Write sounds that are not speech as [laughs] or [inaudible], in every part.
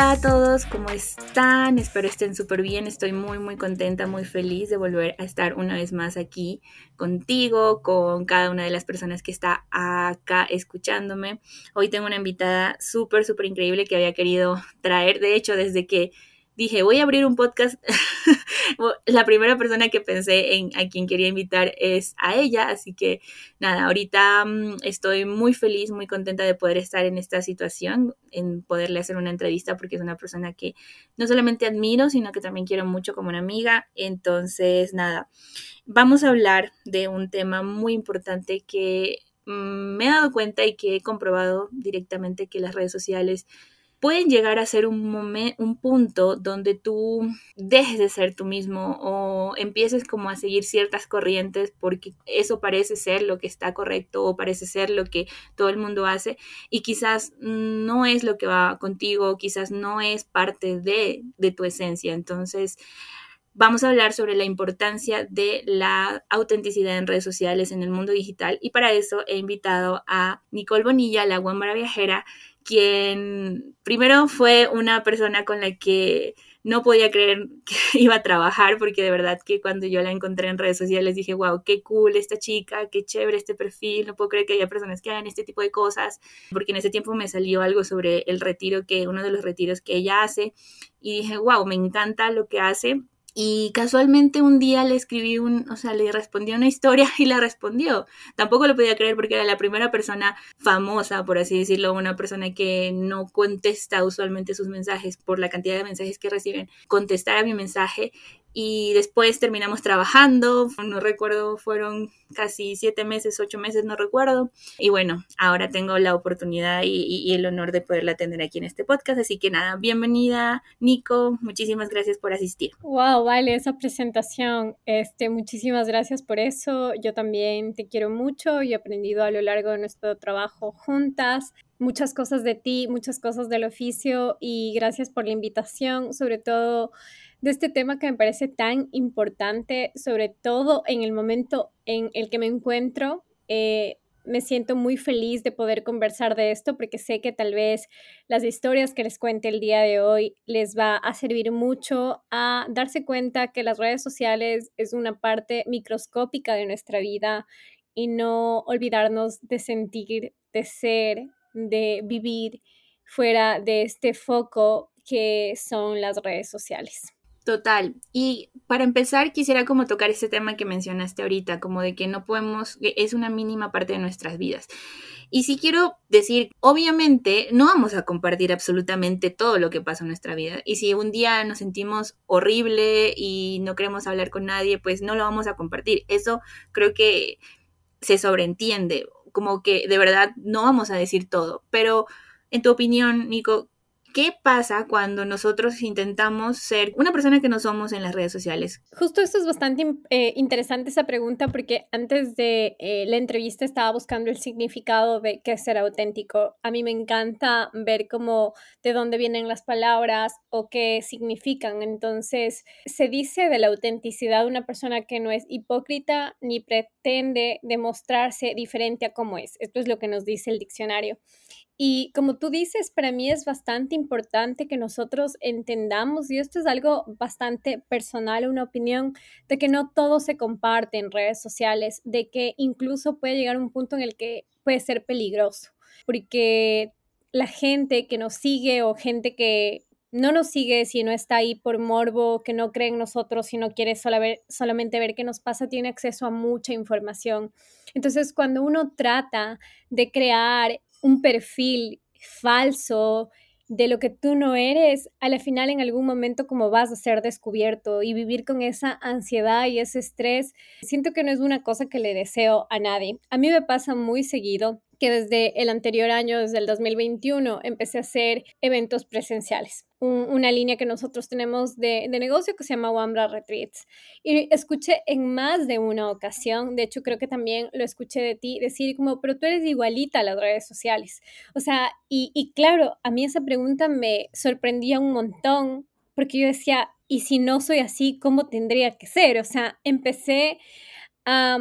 Hola a todos, ¿cómo están? Espero estén súper bien. Estoy muy, muy contenta, muy feliz de volver a estar una vez más aquí contigo, con cada una de las personas que está acá escuchándome. Hoy tengo una invitada súper, súper increíble que había querido traer. De hecho, desde que dije, voy a abrir un podcast, [laughs] la primera persona que pensé en a quien quería invitar es a ella, así que nada, ahorita mm, estoy muy feliz, muy contenta de poder estar en esta situación, en poderle hacer una entrevista porque es una persona que no solamente admiro, sino que también quiero mucho como una amiga, entonces nada, vamos a hablar de un tema muy importante que mm, me he dado cuenta y que he comprobado directamente que las redes sociales pueden llegar a ser un, momento, un punto donde tú dejes de ser tú mismo o empieces como a seguir ciertas corrientes porque eso parece ser lo que está correcto o parece ser lo que todo el mundo hace y quizás no es lo que va contigo, quizás no es parte de, de tu esencia. Entonces, vamos a hablar sobre la importancia de la autenticidad en redes sociales en el mundo digital y para eso he invitado a Nicole Bonilla, la guambara viajera, quien primero fue una persona con la que no podía creer [laughs] que iba a trabajar, porque de verdad que cuando yo la encontré en redes sociales dije, wow, qué cool esta chica, qué chévere este perfil, no puedo creer que haya personas que hagan este tipo de cosas, porque en ese tiempo me salió algo sobre el retiro, que uno de los retiros que ella hace, y dije, wow, me encanta lo que hace, y casualmente un día le escribí un, o sea, le respondí una historia [laughs] y la respondió. Tampoco lo podía creer porque era la primera persona famosa, por así decirlo, una persona que no contesta usualmente sus mensajes por la cantidad de mensajes que reciben, contestar a mi mensaje y después terminamos trabajando, no recuerdo, fueron casi siete meses, ocho meses, no recuerdo. Y bueno, ahora tengo la oportunidad y, el honor de poderla tener aquí en este podcast. Así que nada, bienvenida, Nico. Muchísimas gracias por asistir. Wow, vale, esa presentación. Este, muchísimas gracias por eso. Yo también te quiero mucho y he aprendido a lo largo de nuestro trabajo juntas muchas cosas de ti, muchas cosas del oficio y gracias por la invitación, sobre todo de este tema que me parece tan importante, sobre todo en el momento en el que me encuentro. Eh, me siento muy feliz de poder conversar de esto porque sé que tal vez las historias que les cuente el día de hoy les va a servir mucho a darse cuenta que las redes sociales es una parte microscópica de nuestra vida y no olvidarnos de sentir, de ser, de vivir fuera de este foco que son las redes sociales. Total. Y para empezar, quisiera como tocar ese tema que mencionaste ahorita, como de que no podemos, que es una mínima parte de nuestras vidas. Y sí quiero decir, obviamente no vamos a compartir absolutamente todo lo que pasa en nuestra vida. Y si un día nos sentimos horrible y no queremos hablar con nadie, pues no lo vamos a compartir. Eso creo que se sobreentiende, como que de verdad no vamos a decir todo. Pero en tu opinión, Nico, ¿Qué pasa cuando nosotros intentamos ser una persona que no somos en las redes sociales? Justo esto es bastante eh, interesante esa pregunta porque antes de eh, la entrevista estaba buscando el significado de qué es ser auténtico. A mí me encanta ver cómo de dónde vienen las palabras o qué significan. Entonces, se dice de la autenticidad de una persona que no es hipócrita ni pretende demostrarse diferente a cómo es. Esto es lo que nos dice el diccionario. Y como tú dices, para mí es bastante importante que nosotros entendamos, y esto es algo bastante personal, una opinión, de que no todo se comparte en redes sociales, de que incluso puede llegar un punto en el que puede ser peligroso, porque la gente que nos sigue o gente que no nos sigue si no está ahí por morbo, que no cree en nosotros, si no quiere solamente ver qué nos pasa, tiene acceso a mucha información. Entonces, cuando uno trata de crear un perfil falso de lo que tú no eres, a la final en algún momento como vas a ser descubierto y vivir con esa ansiedad y ese estrés, siento que no es una cosa que le deseo a nadie. A mí me pasa muy seguido que desde el anterior año, desde el 2021, empecé a hacer eventos presenciales. Una línea que nosotros tenemos de, negocio que se llama Wambra Retreats. Y escuché en más de una ocasión, de hecho creo que también lo escuché de ti, decir como, pero tú eres igualita a las redes sociales. O sea, y, y claro, a mí esa pregunta me sorprendía un montón porque yo decía, ¿y si no soy así, cómo tendría que ser? O sea, empecé a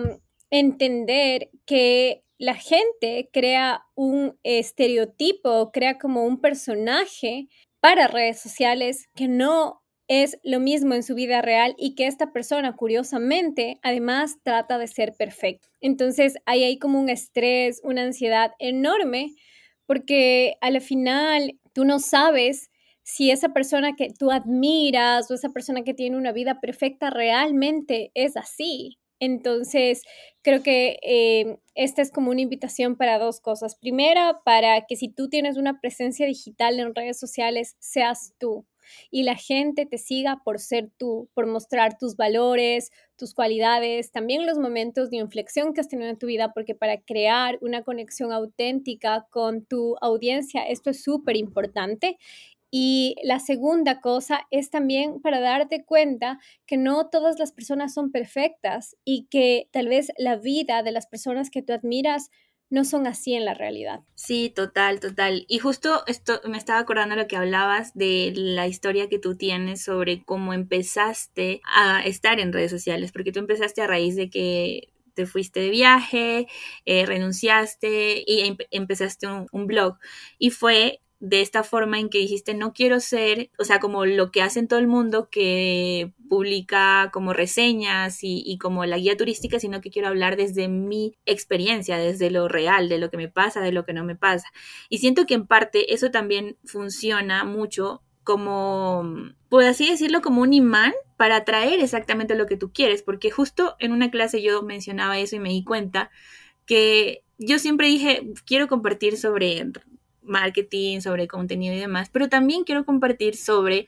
entender que la gente crea un estereotipo, crea como un personaje para redes sociales que no es lo mismo en su vida real y que esta persona, curiosamente, además trata de ser perfecto. Entonces, ahí hay como un estrés, una ansiedad enorme, porque al final tú no sabes si esa persona que tú admiras o esa persona que tiene una vida perfecta realmente es así. Entonces, creo que eh, esta es como una invitación para dos cosas. Primera, para que si tú tienes una presencia digital en redes sociales, seas tú y la gente te siga por ser tú, por mostrar tus valores, tus cualidades, también los momentos de inflexión que has tenido en tu vida, porque para crear una conexión auténtica con tu audiencia, esto es súper importante. Y la segunda cosa es también para darte cuenta que no todas las personas son perfectas y que tal vez la vida de las personas que tú admiras no son así en la realidad. Sí, total, total. Y justo esto me estaba acordando lo que hablabas de la historia que tú tienes sobre cómo empezaste a estar en redes sociales, porque tú empezaste a raíz de que te fuiste de viaje, eh, renunciaste y empezaste un blog. Y fue de esta forma en que dijiste, no quiero ser, o sea, como lo que hacen todo el mundo que publica como reseñas y, como la guía turística, sino que quiero hablar desde mi experiencia, desde lo real, de lo que me pasa, de lo que no me pasa. Y siento que en parte eso también funciona mucho como, por así decirlo, como un imán para atraer exactamente lo que tú quieres, porque justo en una clase yo mencionaba eso y me di cuenta que yo siempre dije, quiero compartir sobre marketing, sobre contenido y demás, pero también quiero compartir sobre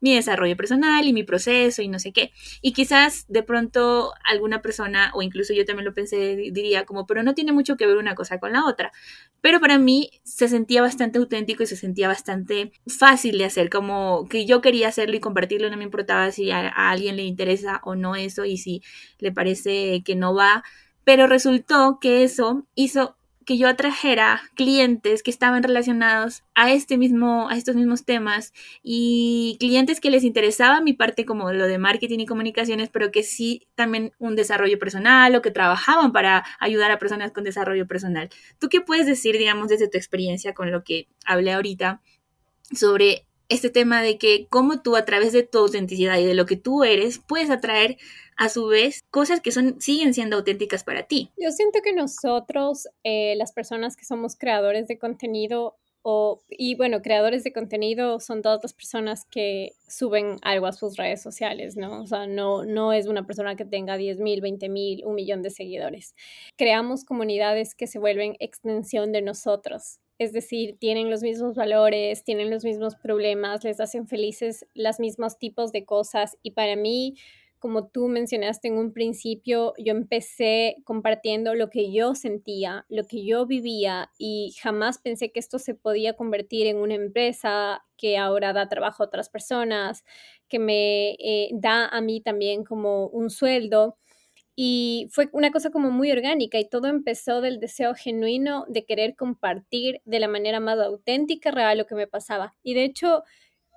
mi desarrollo personal y mi proceso y no sé qué. Y quizás de pronto alguna persona, o incluso yo también lo pensé, diría como, pero no tiene mucho que ver una cosa con la otra. Pero para mí se sentía bastante auténtico y se sentía bastante fácil de hacer, como que yo quería hacerlo y compartirlo, no me importaba si a, a alguien le interesa o no eso y si le parece que no va. Pero resultó que eso hizo que yo atrajera clientes que estaban relacionados a este mismo, a estos mismos temas y clientes que les interesaba mi parte como lo de marketing y comunicaciones, pero que sí también un desarrollo personal o que trabajaban para ayudar a personas con desarrollo personal. ¿Tú qué puedes decir, digamos, desde tu experiencia con lo que hablé ahorita sobre este tema de que cómo tú a través de tu autenticidad y de lo que tú eres puedes atraer a su vez cosas que son siguen siendo auténticas para ti. Yo siento que nosotros, eh, las personas que somos creadores de contenido, o, y bueno, creadores de contenido son todas las personas que suben algo a sus redes sociales, ¿no? O sea, no, no es una persona que tenga 10 mil, 20 mil, un millón de seguidores. Creamos comunidades que se vuelven extensión de nosotros es decir, tienen los mismos valores, tienen los mismos problemas, les hacen felices los mismos tipos de cosas y para mí, como tú mencionaste en un principio, yo empecé compartiendo lo que yo sentía, lo que yo vivía y jamás pensé que esto se podía convertir en una empresa que ahora da trabajo a otras personas, que me eh, da a mí también como un sueldo y fue una cosa como muy orgánica y todo empezó del deseo genuino de querer compartir de la manera más auténtica, real lo que me pasaba. Y de hecho,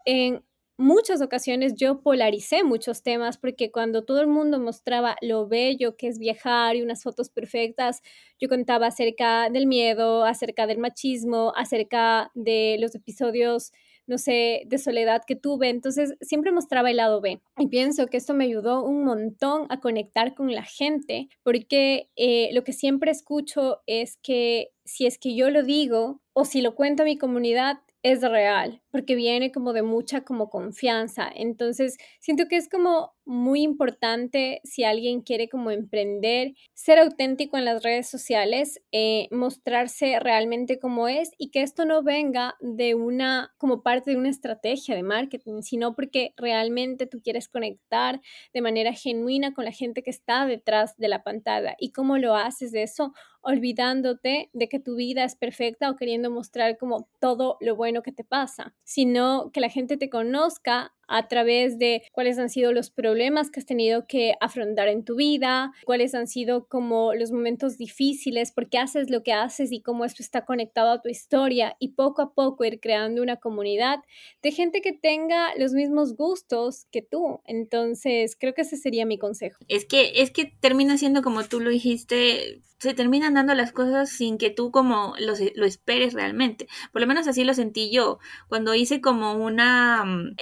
en muchas ocasiones yo polaricé muchos temas porque cuando todo el mundo mostraba lo bello que es viajar y unas fotos perfectas, yo contaba acerca del miedo, acerca del machismo, acerca de los episodios no sé, de soledad que tuve. Entonces, siempre mostraba el lado B. Y pienso que esto me ayudó un montón a conectar con la gente, porque eh, lo que siempre escucho es que si es que yo lo digo o si lo cuento a mi comunidad, es real, porque viene como de mucha como confianza. Entonces, siento que es como muy importante si alguien quiere como emprender, ser auténtico en las redes sociales, eh, mostrarse realmente como es y que esto no venga de una, como parte de una estrategia de marketing, sino porque realmente tú quieres conectar de manera genuina con la gente que está detrás de la pantalla. ¿Y cómo lo haces de eso? Olvidándote de que tu vida es perfecta o queriendo mostrar como todo lo bueno que te pasa, sino que la gente te conozca a través de cuáles han sido los problemas que has tenido que afrontar en tu vida, cuáles han sido como los momentos difíciles, por qué haces lo que haces y cómo esto está conectado a tu historia y poco a poco ir creando una comunidad de gente que tenga los mismos gustos que tú. Entonces, creo que ese sería mi consejo. Es que es que termina siendo como tú lo dijiste, se terminan dando las cosas sin que tú como lo, lo, esperes realmente. Por lo menos así lo sentí yo cuando hice como una um,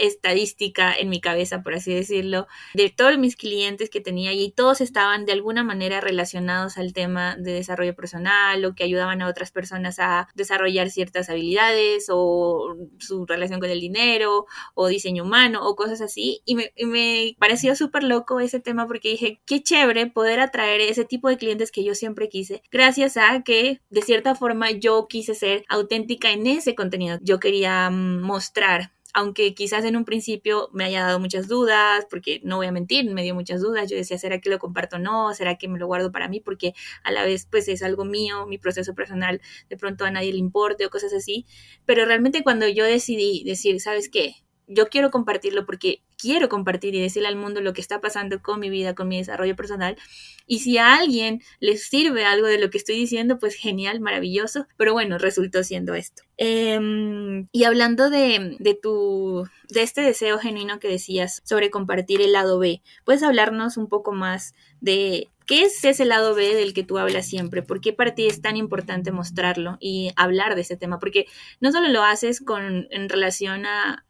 en mi cabeza, por así decirlo, de todos mis clientes que tenía y todos estaban de alguna manera relacionados al tema de desarrollo personal o que ayudaban a otras personas a desarrollar ciertas habilidades o su relación con el dinero o diseño humano o cosas así. Y me, y me pareció súper loco ese tema porque dije, qué chévere poder atraer ese tipo de clientes que yo siempre quise, gracias a que de cierta forma yo quise ser auténtica en ese contenido. Yo quería mm, mostrar aunque quizás en un principio me haya dado muchas dudas, porque no voy a mentir, me dio muchas dudas, yo decía, ¿será que lo comparto o no? ¿Será que me lo guardo para mí? Porque a la vez pues es algo mío, mi proceso personal, de pronto a nadie le importe o cosas así, pero realmente cuando yo decidí decir, ¿sabes qué? Yo quiero compartirlo porque quiero compartir y decirle al mundo lo que está pasando con mi vida, con mi desarrollo personal. Y si a alguien les sirve algo de lo que estoy diciendo, pues genial, maravilloso. Pero bueno, resultó siendo esto. Em, y hablando de, de, tu, de este deseo genuino que decías sobre compartir el lado B, ¿puedes hablarnos un poco más de ¿Qué es ese lado B del que tú hablas siempre? ¿Por qué para ti es tan importante mostrarlo y hablar de ese tema? Porque no solo lo haces con, en relación a,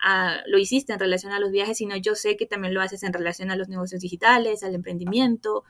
lo hiciste en relación a los viajes, sino yo sé que también lo haces en relación a los negocios digitales, al emprendimiento.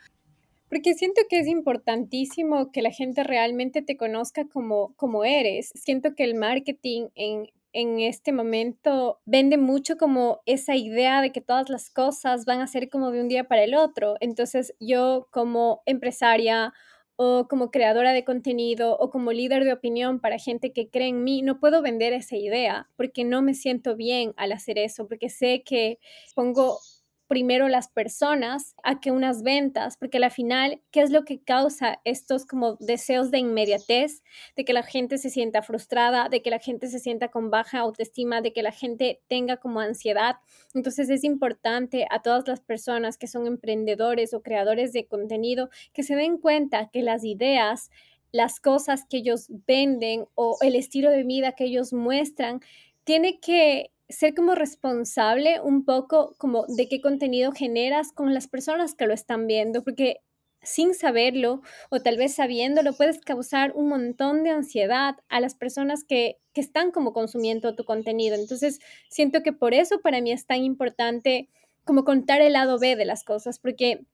Porque siento que es importantísimo que la gente realmente te conozca como, como eres. Siento que el marketing en, en este momento vende mucho como esa idea de que todas las cosas van a ser como de un día para el otro. Entonces yo como empresaria o como creadora de contenido o como líder de opinión para gente que cree en mí, no puedo vender esa idea porque no me siento bien al hacer eso, porque sé que pongo primero las personas a que unas ventas, porque al final, ¿qué es lo que causa estos como deseos de inmediatez, de que la gente se sienta frustrada, de que la gente se sienta con baja autoestima, de que la gente tenga como ansiedad? Entonces es importante a todas las personas que son emprendedores o creadores de contenido que se den cuenta que las ideas las cosas que ellos venden o el estilo de vida que ellos muestran, tiene que ser como responsable un poco como de qué contenido generas con las personas que lo están viendo, porque sin saberlo o tal vez sabiéndolo puedes causar un montón de ansiedad a las personas que, que están como consumiendo tu contenido. Entonces, siento que por eso para mí es tan importante como contar el lado B de las cosas, porque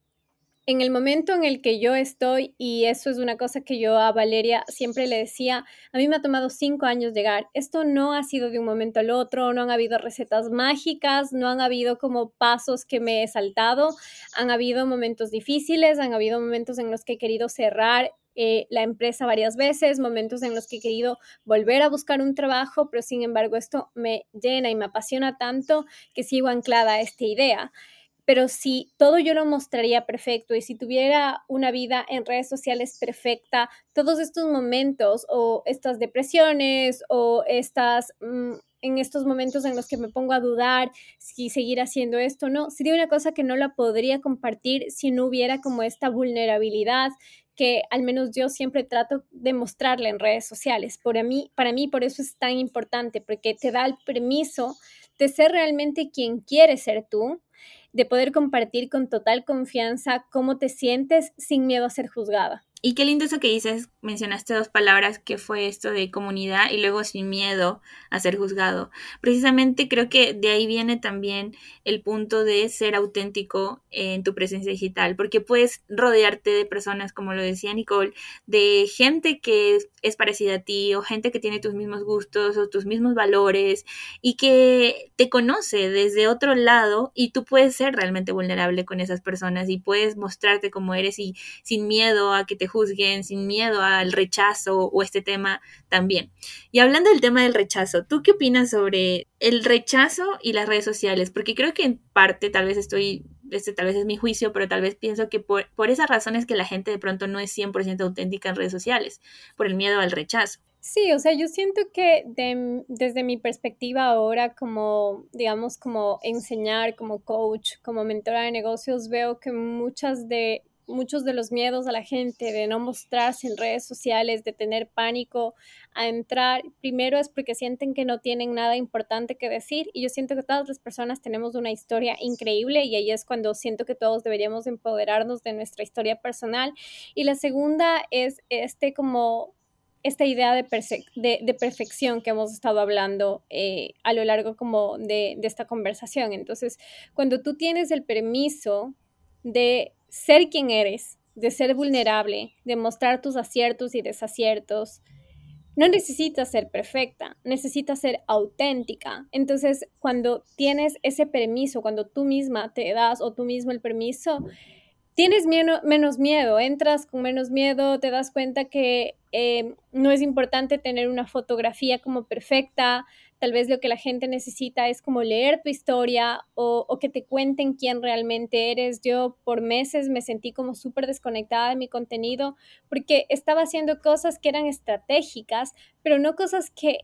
en el momento en el que yo estoy, y eso es una cosa que yo a Valeria siempre le decía, a mí me ha tomado cinco años llegar. Esto no ha sido de un momento al otro, no han habido recetas mágicas, no han habido como pasos que me he saltado, han habido momentos difíciles, han habido momentos en los que he querido cerrar eh, la empresa varias veces, momentos en los que he querido volver a buscar un trabajo, pero sin embargo esto me llena y me apasiona tanto que sigo anclada a esta idea pero si todo yo lo mostraría perfecto y si tuviera una vida en redes sociales perfecta, todos estos momentos o estas depresiones o estas... Mm, en estos momentos en los que me pongo a dudar si seguir haciendo esto o no, sería una cosa que no la podría compartir si no hubiera como esta vulnerabilidad que al menos yo siempre trato de mostrarle en redes sociales. Por mí, para mí por eso es tan importante, porque te da el permiso de ser realmente quien quieres ser tú, de poder compartir con total confianza cómo te sientes sin miedo a ser juzgada. Y qué lindo eso que dices, mencionaste dos palabras que fue esto de comunidad y luego sin miedo a ser juzgado. Precisamente creo que de ahí viene también el punto de ser auténtico en tu presencia digital, porque puedes rodearte de personas, como lo decía Nicole, de gente que es parecida a ti o gente que tiene tus mismos gustos o tus mismos valores y que te conoce desde otro lado y tú puedes ser realmente vulnerable con esas personas y puedes mostrarte como eres y sin miedo a que te juzguen, sin miedo al rechazo o este tema también. Y hablando del tema del rechazo, ¿tú qué opinas sobre el rechazo y las redes sociales? Porque creo que en parte, tal vez estoy, este tal vez es mi juicio, pero tal vez pienso que por, por esas razones que la gente de pronto no es 100% auténtica en redes sociales, por el miedo al rechazo. Sí, o sea, yo siento que desde mi perspectiva ahora como, digamos, como enseñar, como coach, como mentora de negocios, veo que muchas de, muchos de los miedos a la gente de no mostrarse en redes sociales, de tener pánico a entrar, primero es porque sienten que no tienen nada importante que decir y yo siento que todas las personas tenemos una historia increíble y ahí es cuando siento que todos deberíamos empoderarnos de nuestra historia personal. Y la segunda es este como esta idea de, de, perfección que hemos estado hablando eh, a lo largo como de, de esta conversación. Entonces, cuando tú tienes el permiso de ser quien eres, de ser vulnerable, de mostrar tus aciertos y desaciertos, no necesitas ser perfecta, necesitas ser auténtica. Entonces, cuando tienes ese permiso, cuando tú misma te das o tú mismo el permiso, tienes menos miedo, entras con menos miedo, te das cuenta que eh, no es importante tener una fotografía como perfecta, tal vez lo que la gente necesita es como leer tu historia o, o que te cuenten quién realmente eres. Yo por meses me sentí como súper desconectada de mi contenido porque estaba haciendo cosas que eran estratégicas, pero no cosas que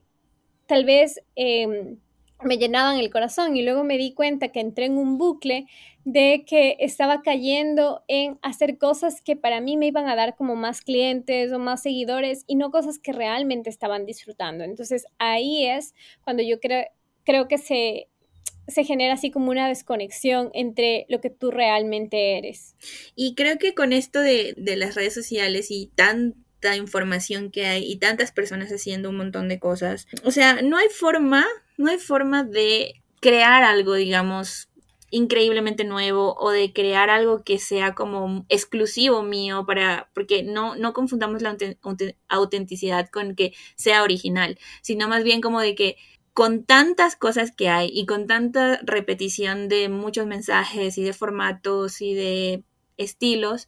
tal vez... Em, me llenaban el corazón y luego me di cuenta que entré en un bucle de que estaba cayendo en hacer cosas que para mí me iban a dar como más clientes o más seguidores y no cosas que realmente estaban disfrutando. Entonces ahí es cuando yo creo, creo que se, se genera así como una desconexión entre lo que tú realmente eres. Y creo que con esto de, de las redes sociales y tanta información que hay y tantas personas haciendo un montón de cosas, o sea, no hay forma no hay forma de crear algo, digamos, increíblemente nuevo o de crear algo que sea como exclusivo mío para porque no no confundamos la autenticidad con que sea original, sino más bien como de que con tantas cosas que hay y con tanta repetición de muchos mensajes y de formatos y de estilos,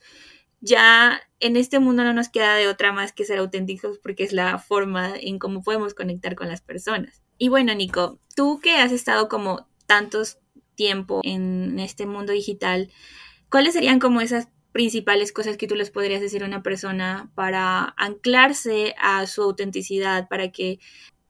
ya en este mundo no nos queda de otra más que ser auténticos porque es la forma en cómo podemos conectar con las personas. Y bueno, Nico, tú que has estado como tantos tiempo en este mundo digital, ¿cuáles serían como esas principales cosas que tú les podrías decir a una persona para anclarse a su autenticidad, para que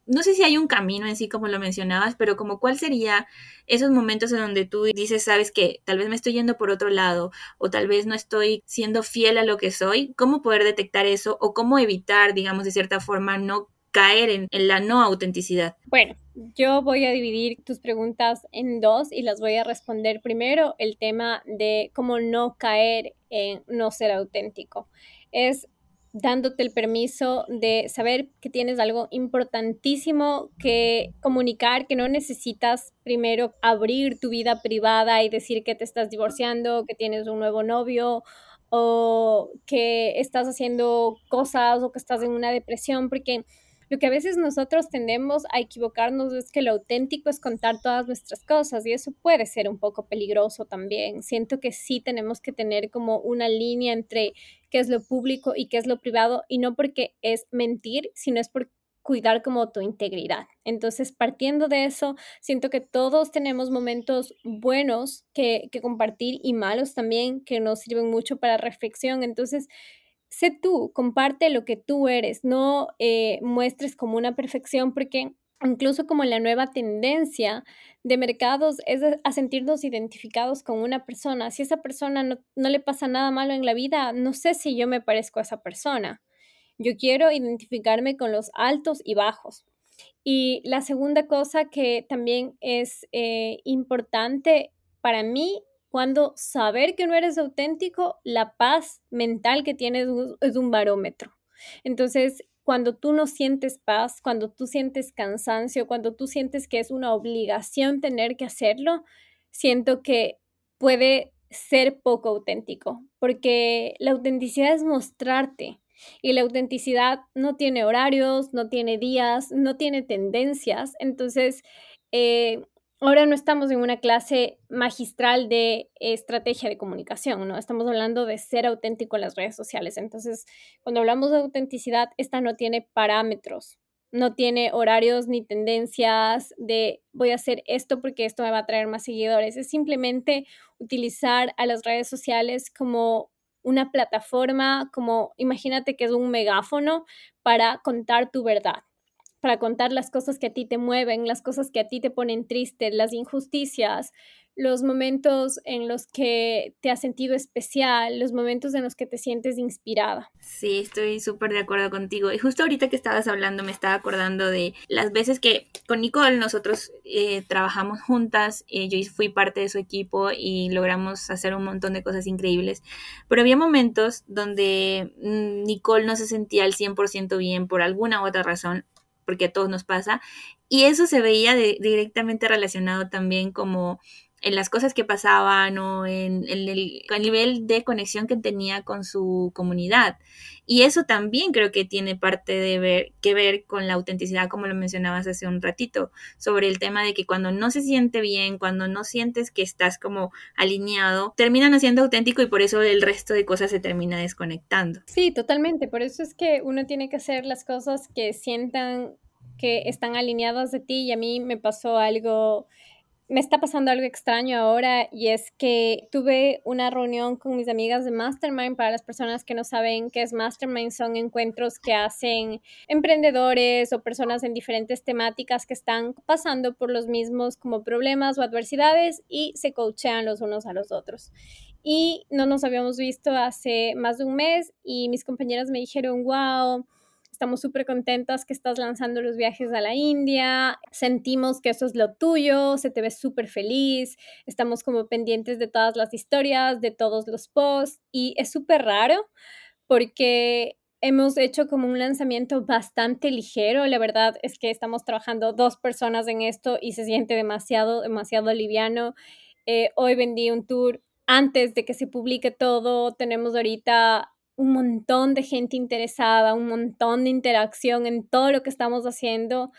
no sé si hay un camino en sí como lo mencionabas, pero como cuál sería esos momentos en donde tú dices, sabes que tal vez me estoy yendo por otro lado o tal vez no estoy siendo fiel a lo que soy, cómo poder detectar eso o cómo evitar, digamos, de cierta forma, no caer en, la no autenticidad? Bueno, yo voy a dividir tus preguntas en dos y las voy a responder primero el tema de cómo no caer en no ser auténtico. Es dándote el permiso de saber que tienes algo importantísimo que comunicar, que no necesitas primero abrir tu vida privada y decir que te estás divorciando, que tienes un nuevo novio o que estás haciendo cosas o que estás en una depresión, porque lo que a veces nosotros tendemos a equivocarnos es que lo auténtico es contar todas nuestras cosas y eso puede ser un poco peligroso también. Siento que sí tenemos que tener como una línea entre qué es lo público y qué es lo privado y no porque es mentir, sino es por cuidar como tu integridad. Entonces, partiendo de eso, siento que todos tenemos momentos buenos que, que compartir y malos también que nos sirven mucho para reflexión. Entonces, sé tú, comparte lo que tú eres, no eh, muestres como una perfección porque incluso como la nueva tendencia de mercados es a sentirnos identificados con una persona. Si esa persona no, no, le pasa nada malo en la vida, no sé si yo me parezco a esa persona. Yo quiero identificarme con los altos y bajos. Y la segunda cosa que también es eh, importante para mí cuando saber que no eres auténtico, la paz mental que tienes es un barómetro. Entonces, cuando tú no sientes paz, cuando tú sientes cansancio, cuando tú sientes que es una obligación tener que hacerlo, siento que puede ser poco auténtico, porque la autenticidad es mostrarte y la autenticidad no tiene horarios, no tiene días, no tiene tendencias. Entonces, eh, ahora no estamos en una clase magistral de estrategia de comunicación, ¿no? Estamos hablando de ser auténtico en las redes sociales. Entonces, cuando hablamos de autenticidad, esta no tiene parámetros, no tiene horarios ni tendencias de voy a hacer esto porque esto me va a traer más seguidores. Es simplemente utilizar a las redes sociales como una plataforma como, imagínate que es un megáfono para contar tu verdad para contar las cosas que a ti te mueven, las cosas que a ti te ponen triste, las injusticias, los momentos en los que te has sentido especial, los momentos en los que te sientes inspirada. Sí, estoy súper de acuerdo contigo. Y justo ahorita que estabas hablando me estaba acordando de las veces que con Nicole nosotros eh, trabajamos juntas, eh, yo fui parte de su equipo y logramos hacer un montón de cosas increíbles, pero había momentos donde mm, Nicole no se sentía al 100% bien por alguna u otra razón porque a todos nos pasa, y eso se veía directamente relacionado también como en las cosas que pasaban o en, el, nivel de conexión que tenía con su comunidad. Y eso también creo que tiene parte de ver, que ver con la autenticidad, como lo mencionabas hace un ratito, sobre el tema de que cuando no se siente bien, cuando no sientes que estás como alineado, terminan siendo auténtico y por eso el resto de cosas se termina desconectando. Sí, totalmente. Por eso es que uno tiene que hacer las cosas que sientan que están alineadas de ti y a mí me pasó algo me está pasando algo extraño ahora y es que tuve una reunión con mis amigas de Mastermind. Para las personas que no saben qué es Mastermind, son encuentros que hacen emprendedores o personas en diferentes temáticas que están pasando por los mismos como problemas o adversidades y se coachean los unos a los otros. Y no nos habíamos visto hace más de un mes y mis compañeras me dijeron, wow Estamos súper contentas que estás lanzando los viajes a la India. Sentimos que eso es lo tuyo, se te ve súper feliz. Estamos como pendientes de todas las historias, de todos los posts. Y es súper raro porque hemos hecho como un lanzamiento bastante ligero. La verdad es que estamos trabajando dos personas en esto y se siente demasiado, demasiado liviano. Eh, hoy vendí un tour antes de que se publique todo. Tenemos ahorita un montón de gente interesada, un montón de interacción en todo lo que estamos haciendo.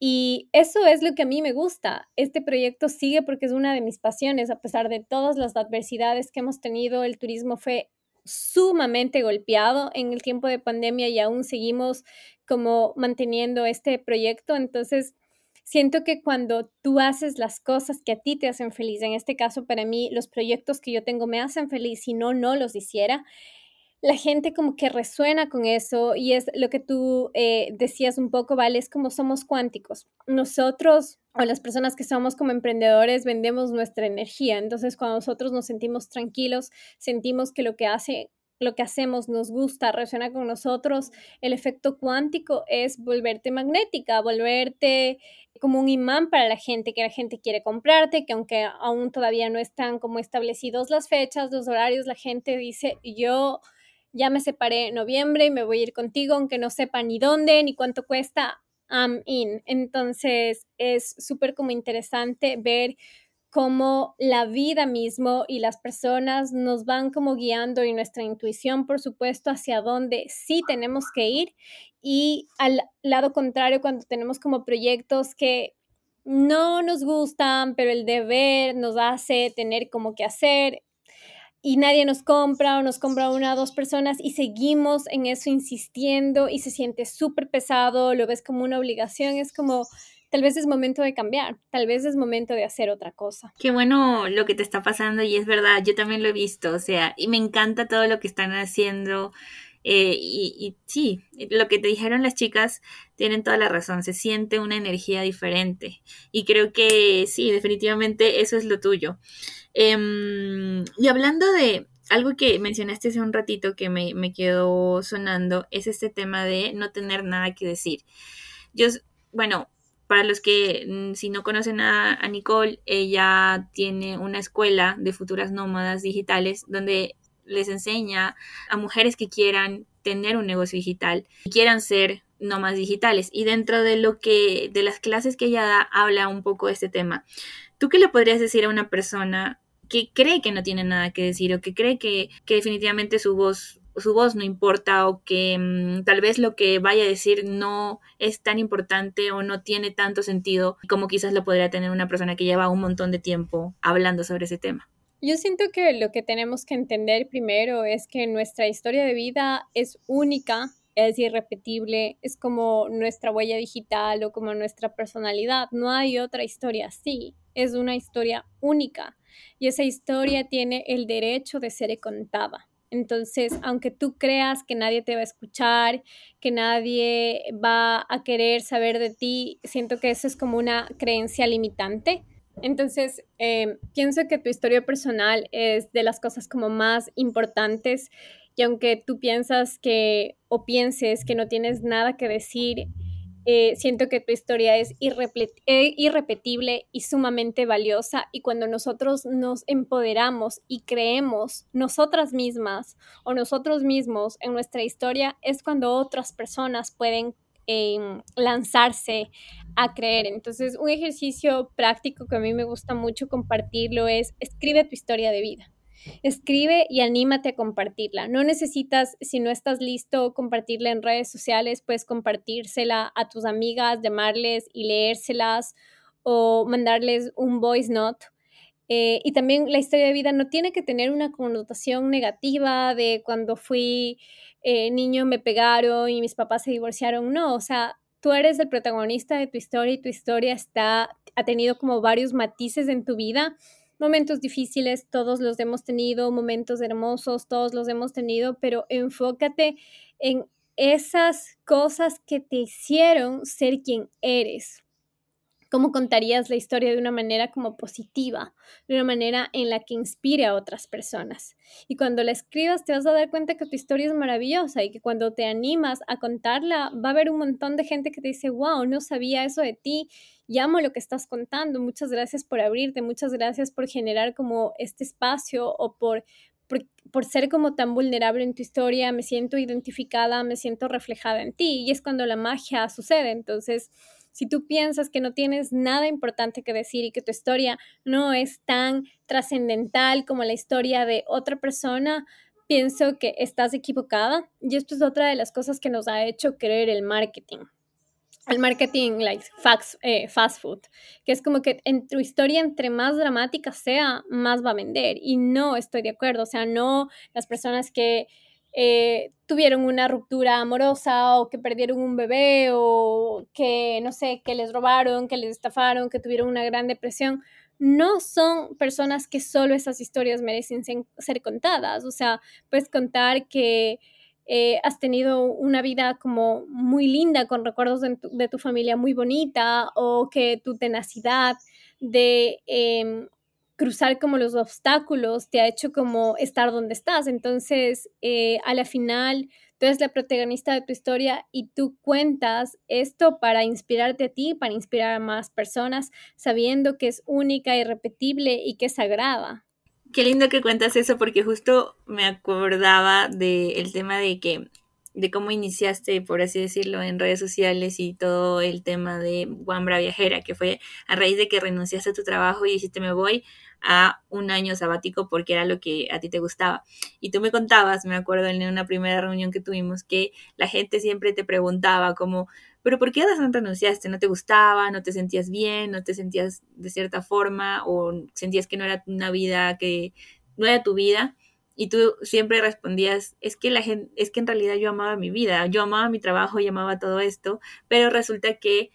Y eso es lo que a mí me gusta. Este proyecto sigue porque es una de mis pasiones. A pesar de todas las adversidades que hemos tenido, el turismo fue sumamente golpeado en el tiempo de pandemia y aún seguimos como manteniendo este proyecto. Entonces, siento que cuando tú haces las cosas que a ti te hacen feliz, en este caso para mí, los proyectos que yo tengo me hacen feliz, si no, no los hiciera la gente como que resuena con eso y es lo que tú eh, decías un poco, ¿vale? Es como somos cuánticos. Nosotros o las personas que somos como emprendedores vendemos nuestra energía. Entonces, cuando nosotros nos sentimos tranquilos, sentimos que lo que hace lo que hacemos nos gusta, resuena con nosotros, el efecto cuántico es volverte magnética, volverte como un imán para la gente, que la gente quiere comprarte, que aunque aún todavía no están como establecidos las fechas, los horarios, la gente dice, yo ya me separé en noviembre y me voy a ir contigo, aunque no sepa ni dónde ni cuánto cuesta, I'm in. Entonces es súper como interesante ver cómo la vida mismo y las personas nos van como guiando y nuestra intuición, por supuesto, hacia dónde sí tenemos que ir y al lado contrario, cuando tenemos como proyectos que no nos gustan, pero el deber nos hace tener como que hacer, y nadie nos compra o nos compra una o dos personas y seguimos en eso insistiendo y se siente súper pesado, lo ves como una obligación, es como tal vez es momento de cambiar, tal vez es momento de hacer otra cosa. Qué bueno lo que te está pasando y es verdad, yo también lo he visto, o sea, y me encanta todo lo que están haciendo. Eh, y, sí, lo que te dijeron las chicas tienen toda la razón, se siente una energía diferente y creo que sí, definitivamente eso es lo tuyo. Em, y hablando de algo que mencionaste hace un ratito que me, quedó sonando, es este tema de no tener nada que decir. Yo, bueno, para los que mm, si no conocen a, a, Nicole, ella tiene una escuela de futuras nómadas digitales donde les enseña a mujeres que quieran tener un negocio digital y quieran ser nómadas digitales. Y dentro de lo que, de las clases que ella da, habla un poco de este tema. ¿Tú qué le podrías decir a una persona que cree que no tiene nada que decir o que cree que, definitivamente su voz su voz no importa o que mm, tal vez lo que vaya a decir no es tan importante o no tiene tanto sentido como quizás lo podría tener una persona que lleva un montón de tiempo hablando sobre ese tema. Yo siento que lo que tenemos que entender primero es que nuestra historia de vida es única, es irrepetible, es como nuestra huella digital o como nuestra personalidad. No hay otra historia así, es una historia única y esa historia tiene el derecho de ser contada. Entonces, aunque tú creas que nadie te va a escuchar, que nadie va a querer saber de ti, siento que eso es como una creencia limitante. Entonces, eh, pienso que tu historia personal es de las cosas como más importantes y aunque tú piensas que o pienses que no tienes nada que decir, eh, siento que tu historia es eh, irrepetible y sumamente valiosa y cuando nosotros nos empoderamos y creemos nosotras mismas o nosotros mismos en nuestra historia es cuando otras personas pueden em, lanzarse a creer. Entonces, un ejercicio práctico que a mí me gusta mucho compartirlo es escribe tu historia de vida. Escribe y anímate a compartirla. No necesitas, si no estás listo, compartirla en redes sociales, puedes compartírsela a tus amigas, llamarles y leérselas o mandarles un voice note. Eh, y también la historia de vida no tiene que tener una connotación negativa de cuando fui eh, niño me pegaron y mis papás se divorciaron. No, o sea, tú eres el protagonista de tu historia y tu historia está, ha tenido como varios matices en tu vida momentos difíciles, todos los hemos tenido, momentos hermosos, todos los hemos tenido, pero enfócate en esas cosas que te hicieron ser quien eres. ¿Cómo contarías la historia de una manera como positiva, de una manera en la que inspire a otras personas? Y cuando la escribas te vas a dar cuenta que tu historia es maravillosa y que cuando te animas a contarla va a haber un montón de gente que te dice, wow, no sabía eso de ti, llamo lo que estás contando, muchas gracias por abrirte, muchas gracias por generar como este espacio o por, por, por, ser como tan vulnerable en tu historia, me siento identificada, me siento reflejada en ti y es cuando la magia sucede. Entonces, si tú piensas que no tienes nada importante que decir y que tu historia no es tan trascendental como la historia de otra persona, pienso que estás equivocada. Y esto es otra de las cosas que nos ha hecho creer el marketing. El marketing, like fast, eh, fast food, que es como que en tu historia, entre más dramática sea, más va a vender. Y no estoy de acuerdo. O sea, no las personas que eh, tuvieron una ruptura amorosa o que perdieron un bebé o que, no sé, que les robaron, que les estafaron, que tuvieron una gran depresión, no son personas que solo esas historias merecen ser contadas. O sea, puedes contar que eh, has tenido una vida como muy linda, con recuerdos de tu, familia muy bonita, o que tu tenacidad de em, cruzar como los obstáculos te ha hecho como estar donde estás. Entonces, eh, a la final, tú eres la protagonista de tu historia y tú cuentas esto para inspirarte a ti, para inspirar a más personas, sabiendo que es única, irrepetible y que es sagrada. Qué lindo que cuentas eso porque justo me acordaba del tema de que de cómo iniciaste, por así decirlo, en redes sociales y todo el tema de Wambra Viajera, que fue a raíz de que renunciaste a tu trabajo y dijiste me voy a un año sabático porque era lo que a ti te gustaba. Y tú me contabas, me acuerdo en una primera reunión que tuvimos, que la gente siempre te preguntaba como, pero ¿por qué renunciaste? ¿No te gustaba? ¿No te sentías bien? ¿No te sentías de cierta forma? ¿O sentías que no era una vida que no era tu vida? Y tú siempre respondías, es que la gente, es que en realidad yo amaba mi vida, yo amaba mi trabajo y amaba todo esto, pero resulta que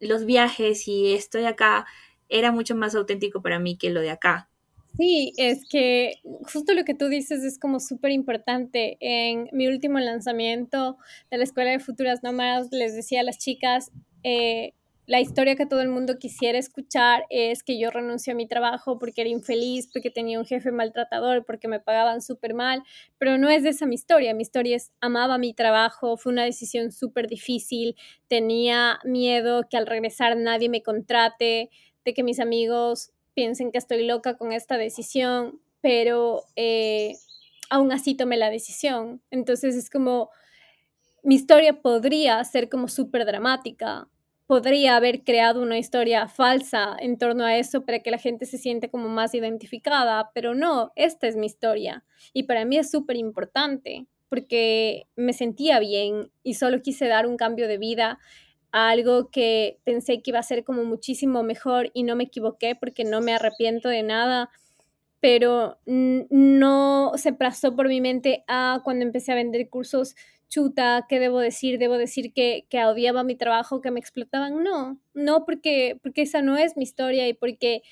los viajes y estoy acá era mucho más auténtico para mí que lo de acá. Sí, es que justo lo que tú dices es como súper importante. En mi último lanzamiento de la Escuela de Futuras Nómadas les decía a las chicas, eh, la historia que todo el mundo quisiera escuchar es que yo renuncio a mi trabajo porque era infeliz, porque tenía un jefe maltratador, porque me pagaban súper mal, pero no es esa mi historia. Mi historia es amaba mi trabajo, fue una decisión súper difícil, tenía miedo que al regresar nadie me contrate, de que mis amigos piensen que estoy loca con esta decisión, pero eh, aún así tomé la decisión. Entonces es como, mi historia podría ser como súper dramática, podría haber creado una historia falsa en torno a eso para que la gente se siente como más identificada, pero no, esta es mi historia. Y para mí es súper importante porque me sentía bien y solo quise dar un cambio de vida a algo que pensé que iba a ser como muchísimo mejor y no me equivoqué porque no me arrepiento de nada, pero no se pasó por mi mente a cuando empecé a vender cursos chuta, ¿qué debo decir? ¿Debo decir que, que odiaba mi trabajo, que me explotaban? No, no, porque, porque esa no es mi historia y porque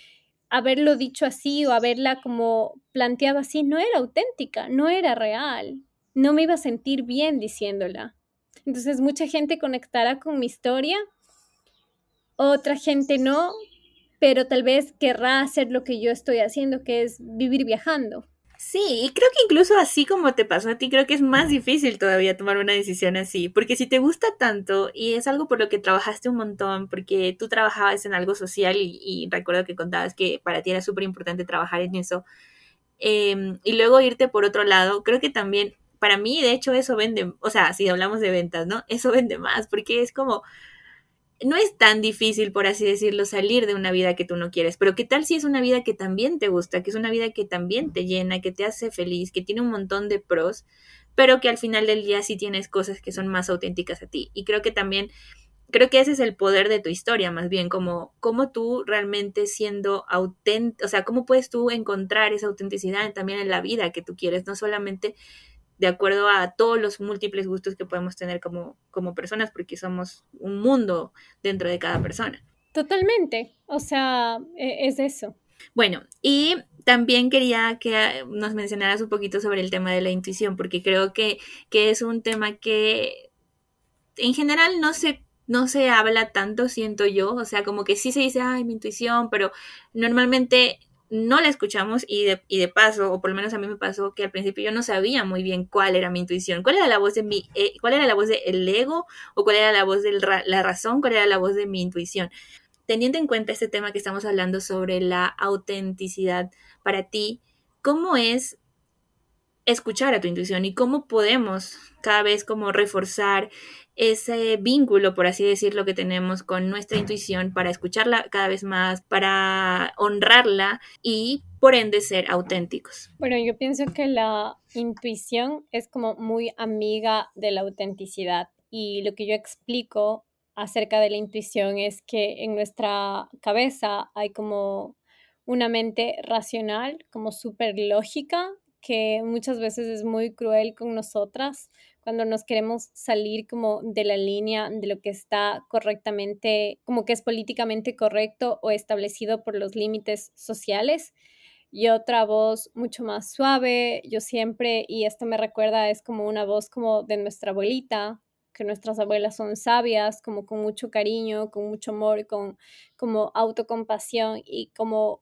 haberlo dicho así o haberla como planteado así no era auténtica, no era real, no me iba a sentir bien diciéndola. Entonces mucha gente conectará con mi historia, otra gente no, pero tal vez querrá hacer lo que yo estoy haciendo, que es vivir viajando. Sí, y creo que incluso así como te pasó a ti, creo que es más difícil todavía tomar una decisión así, porque si te gusta tanto y es algo por lo que trabajaste un montón, porque tú trabajabas en algo social y, recuerdo que contabas que para ti era súper importante trabajar en eso, em, y luego irte por otro lado, creo que también, para mí, de hecho, eso vende, o sea, si hablamos de ventas, ¿no? Eso vende más, porque es como, no es tan difícil, por así decirlo, salir de una vida que tú no quieres, pero ¿qué tal si es una vida que también te gusta, que es una vida que también te llena, que te hace feliz, que tiene un montón de pros, pero que al final del día sí tienes cosas que son más auténticas a ti? Y creo que también, creo que ese es el poder de tu historia, más bien, como cómo tú realmente siendo auténtico, o sea, cómo puedes tú encontrar esa autenticidad también en la vida que tú quieres, no solamente de acuerdo a todos los múltiples gustos que podemos tener como, como personas, porque somos un mundo dentro de cada persona. Totalmente, o sea, e, es eso. Bueno, y también quería que nos mencionaras un poquito sobre el tema de la intuición, porque creo que, que es un tema que en general no se, no se habla tanto, siento yo, o sea, como que sí se dice, ay, mi intuición, pero normalmente no la escuchamos y de, y de paso, o por lo menos a mí me pasó que al principio yo no sabía muy bien cuál era mi intuición, cuál era la voz de mi, eh, cuál era la voz del ego o cuál era la voz de la razón, cuál era la voz de mi intuición. Teniendo en cuenta este tema que estamos hablando sobre la autenticidad para ti, ¿cómo es escuchar a tu intuición y cómo podemos cada vez como reforzar ese vínculo, por así decirlo, que tenemos con nuestra intuición para escucharla cada vez más, para honrarla y por ende ser auténticos. Bueno, yo pienso que la intuición es como muy amiga de la autenticidad y lo que yo explico acerca de la intuición es que en nuestra cabeza hay como una mente racional, como súper lógica, que muchas veces es muy cruel con nosotras cuando nos queremos salir como de la línea de lo que está correctamente, como que es políticamente correcto o establecido por los límites sociales. Y otra voz mucho más suave, yo siempre, y esto me recuerda, es como una voz como de nuestra abuelita, que nuestras abuelas son sabias, como con mucho cariño, con mucho amor, con como autocompasión y como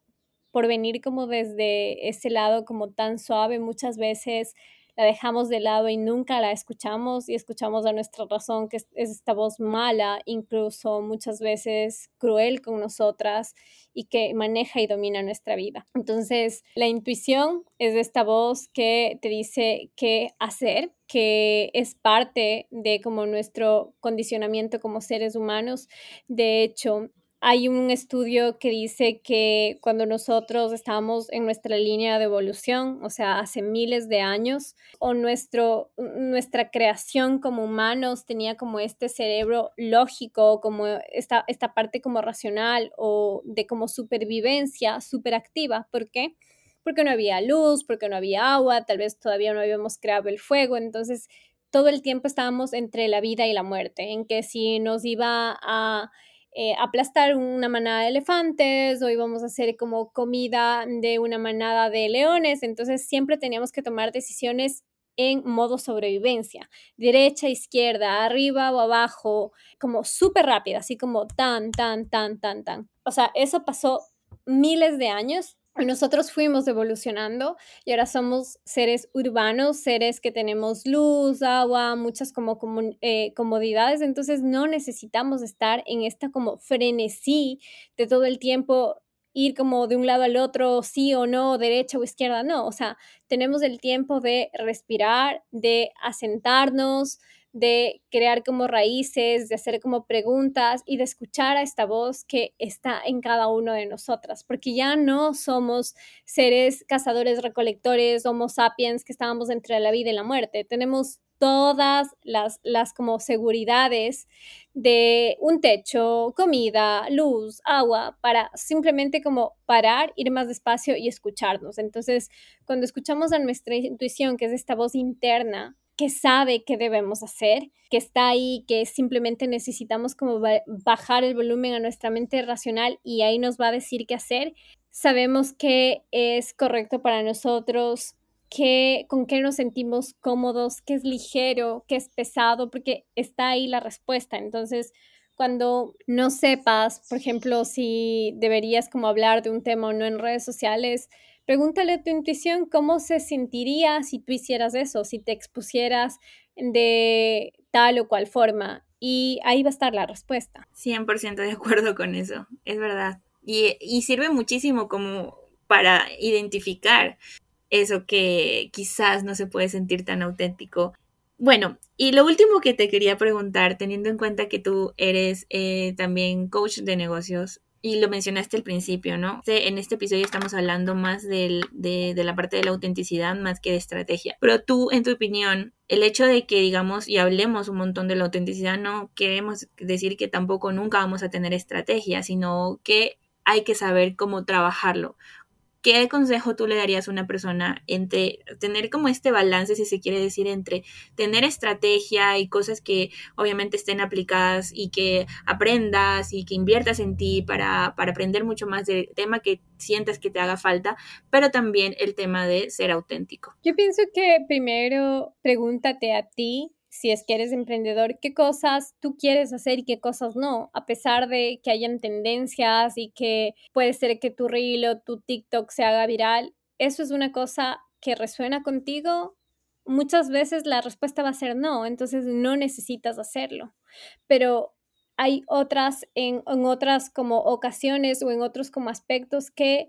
por venir como desde ese lado como tan suave, muchas veces la dejamos de lado y nunca la escuchamos y escuchamos a nuestra razón, que es, esta voz mala, incluso muchas veces cruel con nosotras y que maneja y domina nuestra vida. Entonces, la intuición es esta voz que te dice qué hacer, que es parte de como nuestro condicionamiento como seres humanos. De hecho, hay un estudio que dice que cuando nosotros estábamos en nuestra línea de evolución, o sea, hace miles de años, o nuestro, nuestra creación como humanos tenía como este cerebro lógico, como esta, esta parte como racional o de como supervivencia súper activa. ¿Por qué? Porque no había luz, porque no había agua, tal vez todavía no habíamos creado el fuego, entonces todo el tiempo estábamos entre la vida y la muerte, en que si nos iba a eh, aplastar una manada de elefantes o íbamos a hacer como comida de una manada de leones. Entonces siempre teníamos que tomar decisiones en modo sobrevivencia, derecha, izquierda, arriba o abajo, como súper rápida, así como tan, tan, tan, tan, tan. O sea, eso pasó miles de años nosotros fuimos evolucionando y ahora somos seres urbanos, seres que tenemos luz, agua, muchas como, eh, comodidades, entonces no necesitamos estar en esta como frenesí de todo el tiempo ir como de un lado al otro, sí o no, derecha o izquierda, no, o sea, tenemos el tiempo de respirar, de asentarnos, de crear como raíces, de hacer como preguntas y de escuchar a esta voz que está en cada uno de nosotras, porque ya no somos seres cazadores, recolectores, homo sapiens que estábamos entre la vida y la muerte, tenemos todas las, las como seguridades de un techo, comida, luz, agua, para simplemente como parar, ir más despacio y escucharnos. Entonces, cuando escuchamos a nuestra intuición, que es esta voz interna, que sabe qué debemos hacer, que está ahí, que simplemente necesitamos como bajar el volumen a nuestra mente racional y ahí nos va a decir qué hacer. sabemos qué es correcto para nosotros, qué, con qué nos sentimos cómodos, qué es ligero, qué es pesado, porque está ahí la respuesta. Entonces, cuando no sepas, por ejemplo, si deberías como hablar de un tema o no en redes sociales, pregúntale a tu intuición cómo se sentiría si tú hicieras eso, si te expusieras de tal o cual forma. Y ahí va a estar la respuesta. 100% de acuerdo con eso, es verdad. Y, y sirve muchísimo como para identificar eso que quizás no se puede sentir tan auténtico. Bueno, y lo último que te quería preguntar, teniendo en cuenta que tú eres eh, también coach de negocios, y lo mencionaste al principio, ¿no? En este episodio estamos hablando más de, de, la parte de la autenticidad más que de estrategia. Pero tú, en tu opinión, el hecho de que digamos y hablemos un montón de la autenticidad, no queremos decir que tampoco nunca vamos a tener estrategia, sino que hay que saber cómo trabajarlo. ¿Qué consejo tú le darías a una persona entre tener como este balance, si se quiere decir, entre tener estrategia y cosas que obviamente estén aplicadas y que aprendas y que inviertas en ti para, para aprender mucho más del tema que sientas que te haga falta, pero también el tema de ser auténtico? Yo pienso que primero pregúntate a ti si es que eres emprendedor, qué cosas tú quieres hacer y qué cosas no, a pesar de que hayan tendencias y que puede ser que tu reel o tu TikTok se haga viral, eso es una cosa que resuena contigo, muchas veces la respuesta va a ser no, entonces no necesitas hacerlo. Pero hay otras, en, en otras como ocasiones o en otros como aspectos que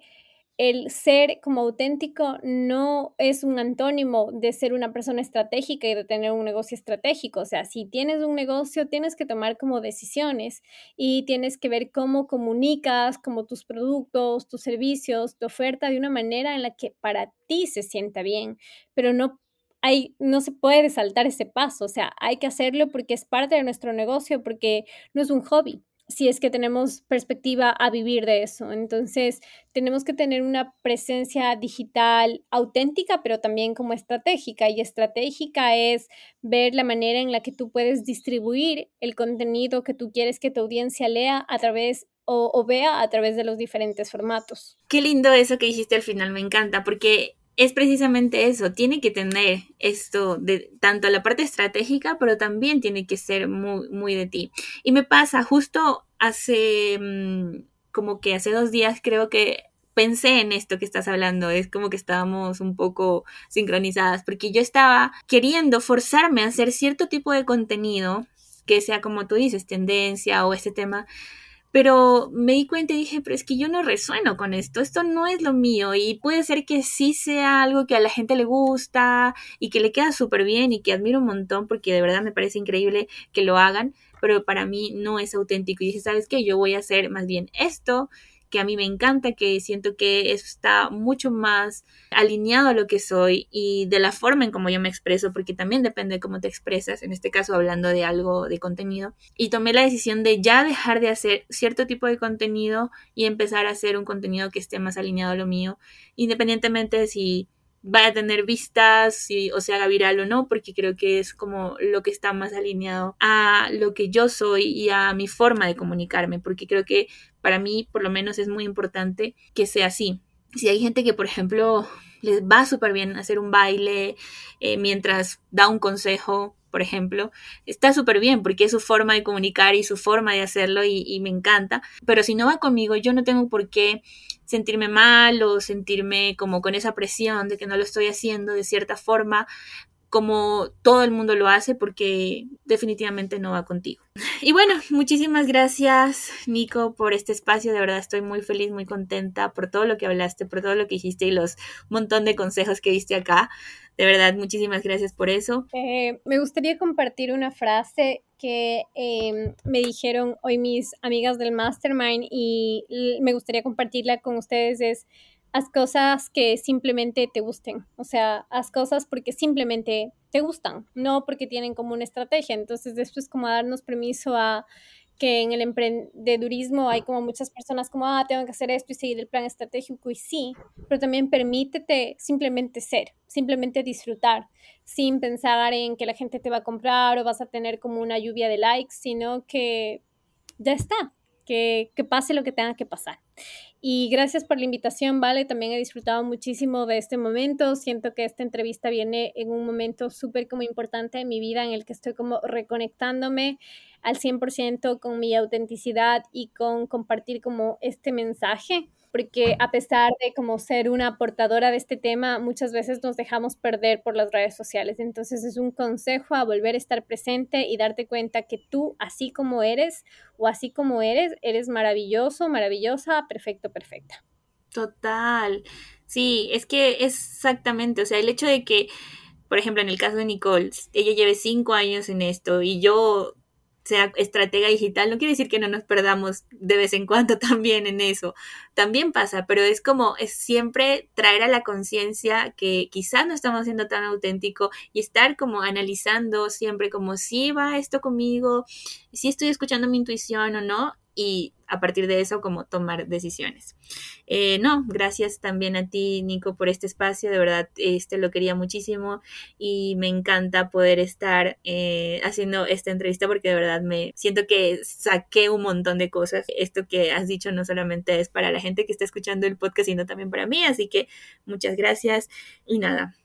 el ser como auténtico no es un antónimo de ser una persona estratégica y de tener un negocio estratégico. O sea, si tienes un negocio, tienes que tomar como decisiones y tienes que ver cómo comunicas, como tus productos, tus servicios, tu oferta de una manera en la que para ti se sienta bien, pero no hay, no se puede saltar ese paso, o sea, hay que hacerlo porque es parte de nuestro negocio, porque no es un hobby si es que tenemos perspectiva a vivir de eso. Entonces, tenemos que tener una presencia digital auténtica, pero también como estratégica. Y estratégica es ver la manera en la que tú puedes distribuir el contenido que tú quieres que tu audiencia lea a través o, o vea a través de los diferentes formatos. Qué lindo eso que dijiste al final, me encanta, porque es precisamente eso, tiene que tener esto de tanto la parte estratégica, pero también tiene que ser muy, muy de ti. Y me pasa, justo hace, mm, como que hace dos días creo que pensé en esto que estás hablando, es como que estábamos un poco sincronizadas, porque yo estaba queriendo forzarme a hacer cierto tipo de contenido que sea como tú dices, tendencia o este tema pero me di cuenta y dije, pero es que yo no resueno con esto, esto no es lo mío y puede ser que sí sea algo que a la gente le gusta y que le queda súper bien y que admiro un montón porque de verdad me parece increíble que lo hagan, pero para mí no es auténtico y dije, ¿sabes qué? Yo voy a hacer más bien esto que a mí me encanta, que siento que está mucho más alineado a lo que soy y de la forma en cómo yo me expreso, porque también depende de cómo te expresas, en este caso hablando de algo de contenido. Y tomé la decisión de ya dejar de hacer cierto tipo de contenido y empezar a hacer un contenido que esté más alineado a lo mío, independientemente de si vaya a tener vistas o se haga viral o no, porque creo que es como lo que está más alineado a lo que yo soy y a mi forma de comunicarme, porque creo que para mí por lo menos es muy importante que sea así. Si hay gente que, por ejemplo, les va súper bien hacer un baile eh, mientras da un consejo, por ejemplo, está súper bien porque es su forma de comunicar y su forma de hacerlo y me encanta. Pero si no va conmigo, yo no tengo por qué sentirme mal o sentirme como con esa presión de que no lo estoy haciendo de cierta forma como todo el mundo lo hace porque definitivamente no va contigo. [laughs] Y bueno, muchísimas gracias Nico por este espacio, de verdad estoy muy feliz, muy contenta por todo lo que hablaste, por todo lo que hiciste y los montón de consejos que diste acá. De verdad, muchísimas gracias por eso. Eh, me gustaría compartir una frase que em, me dijeron hoy mis amigas del Mastermind y me gustaría compartirla con ustedes. Es, haz cosas que simplemente te gusten. O sea, haz cosas porque simplemente te gustan, no porque tienen como una estrategia. Entonces, después como darnos permiso a que en el emprendedurismo hay como muchas personas como, ah, tengo que hacer esto y seguir el plan estratégico y sí, pero también permítete simplemente ser, simplemente disfrutar, sin pensar en que la gente te va a comprar o vas a tener como una lluvia de likes, sino que ya está, que, que pase lo que tenga que pasar. Y gracias por la invitación, Vale. También he disfrutado muchísimo de este momento. Siento que esta entrevista viene en un momento súper como importante en mi vida en el que estoy como reconectándome al 100% con mi autenticidad y con compartir como este mensaje porque a pesar de como ser una portadora de este tema, muchas veces nos dejamos perder por las redes sociales. Entonces es un consejo a volver a estar presente y darte cuenta que tú, así como eres o así como eres, eres maravilloso, maravillosa, perfecto, perfecta. Total. Sí, es que exactamente, o sea, el hecho de que, por ejemplo, en el caso de Nicole, ella lleve cinco años en esto y yo sea estratega digital, no quiere decir que no nos perdamos de vez en cuando [laughs] también en eso. También pasa, pero es como es siempre traer a la conciencia que quizás no estamos siendo tan auténtico y estar como analizando siempre como si va esto conmigo, si estoy escuchando mi intuición o no y a partir de eso como tomar decisiones. Eh, no, gracias también a ti, Nico, por este espacio. De verdad, este lo quería muchísimo y me encanta poder estar eh, haciendo esta entrevista porque de verdad me siento que saqué un montón de cosas. Esto que has dicho no solamente es para la gente que está escuchando el podcast, sino también para mí. Así que muchas gracias y nada,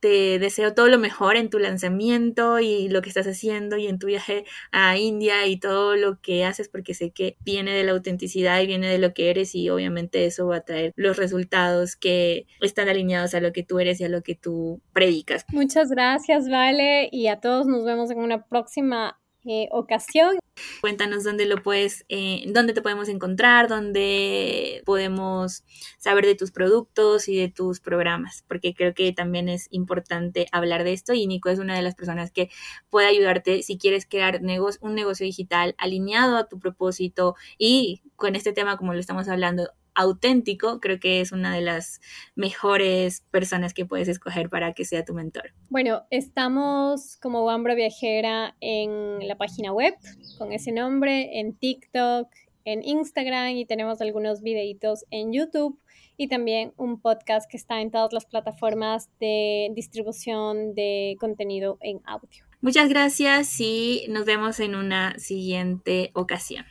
te deseo todo lo mejor en tu lanzamiento y lo que estás haciendo y en tu viaje a India y todo lo que haces porque sé que viene de la autenticidad y viene de lo que eres y obviamente eso va a traer los resultados que están alineados a lo que tú eres y a lo que tú predicas. Muchas gracias, Vale, y a todos nos vemos en una próxima eh, ocasión. Cuéntanos dónde lo puedes, eh, dónde te podemos encontrar, dónde podemos saber de tus productos y de tus programas, porque creo que también es importante hablar de esto y Nico es una de las personas que puede ayudarte si quieres crear un negocio digital alineado a tu propósito y con este tema como lo estamos hablando auténtico, creo que es una de las mejores personas que puedes escoger para que sea tu mentor. Bueno, estamos como Wambra Viajera en la página web con ese nombre, en TikTok, en Instagram y tenemos algunos videitos en YouTube y también un podcast que está en todas las plataformas de distribución de contenido en audio. Muchas gracias y nos vemos en una siguiente ocasión.